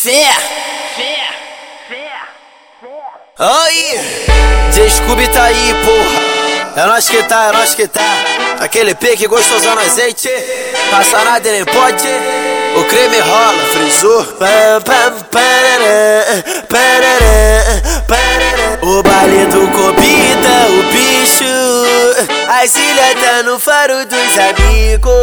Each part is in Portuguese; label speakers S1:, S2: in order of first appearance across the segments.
S1: Fé! Fé! Fé! Aí! Descube tá aí, porra! É nós que tá, é nós que tá. Aquele pique gostosão no azeite. Passa nada nem pode. O creme rola, frisou. O baile do Cobita, o bicho. As ilhas tá no faro dos amigos.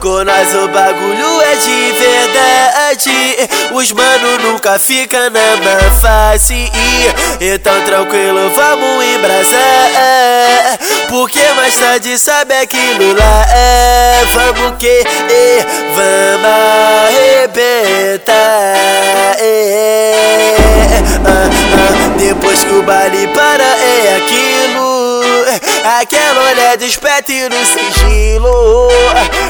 S1: Com nós o bagulho é de verdade. Os mano nunca fica na má face. Então tranquilo, vamos embrasar. Porque mais tarde sabe aquilo lá é. Vamos que, vamos arrebentar. Ah, ah, depois que o baile para é aquilo. Aquela olhada esperta e no sigilo.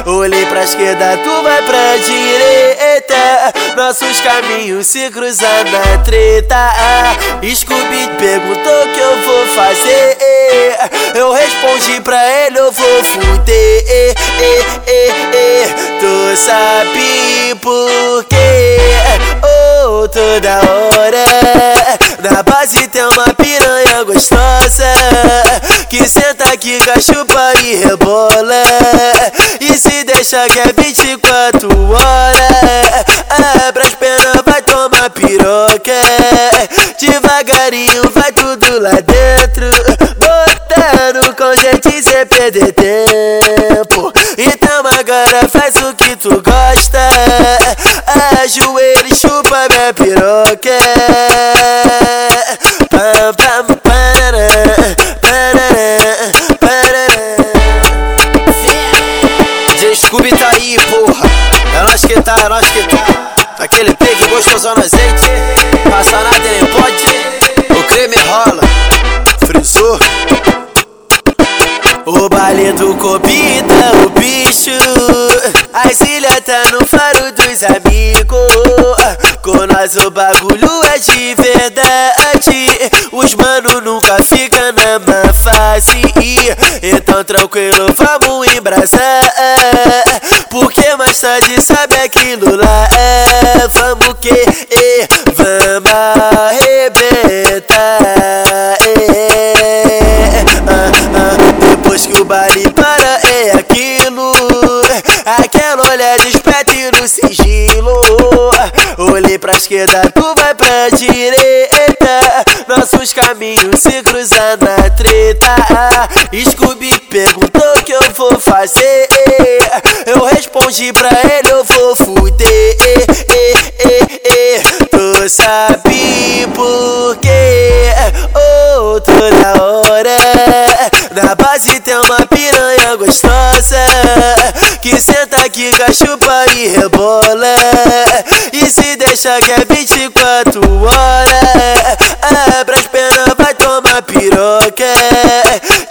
S1: Olhei pra esquerda, tu vai pra direita. Nossos caminhos se cruzam na treta. Scooby perguntou o que eu vou fazer. Eu respondi pra ele, eu vou fuder. Tu sabe por quê? Oh, toda hora. Na base tem uma piranha gostosa. Que senta aqui, chupa e rebola. E se deixa que é 24 horas Abre as pernas, vai tomar piroca Devagarinho vai tudo lá dentro Botando com gente sem perder tempo Então agora faz o que tu gosta Ajoelha e chupa minha piroca tá, é nós que tá. Aquele pegue gostosão no azeite. Passa nada nem pode. O creme rola. Frisou. O baile do Cobita, o bicho. As ilhas tá no faro dos amigos. Com nós o bagulho é de verdade. Os mano nunca fica na má fase. Então tranquilo, vamos embrasar. Porque mais tarde sabe aquilo lá é. Vamos que, e, vamos arrebentar. Ah, ah, depois que o baile para é aquilo. Aquela olhada esperta e no sigilo. Olhei pra esquerda, tu vai pra direita. Nossos caminhos se cruzam na treta. Scooby perguntou o que eu vou fazer. Pra ele, eu vou fuder. Tu sabe por quê? Oh, toda hora. Na base tem uma piranha gostosa. Que senta aqui, chupa e rebola. E se deixa que é 24 horas. Abre as pernas, vai tomar piroca.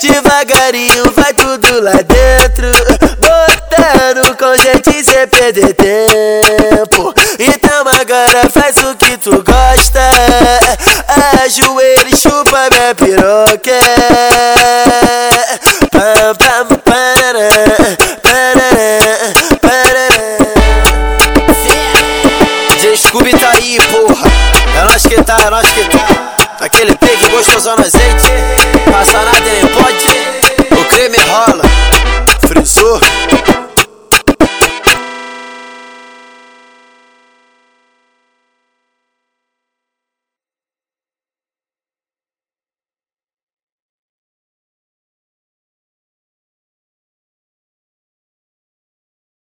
S1: Devagarinho vai tudo lá dentro. Com gente sem perder tempo. Então agora faz o que tu gosta. Ajoelha e chupa minha piroca. Pam, pam, tá aí, porra. É nós que tá, é nós que tá. Aquele pegue gostosão no azeite.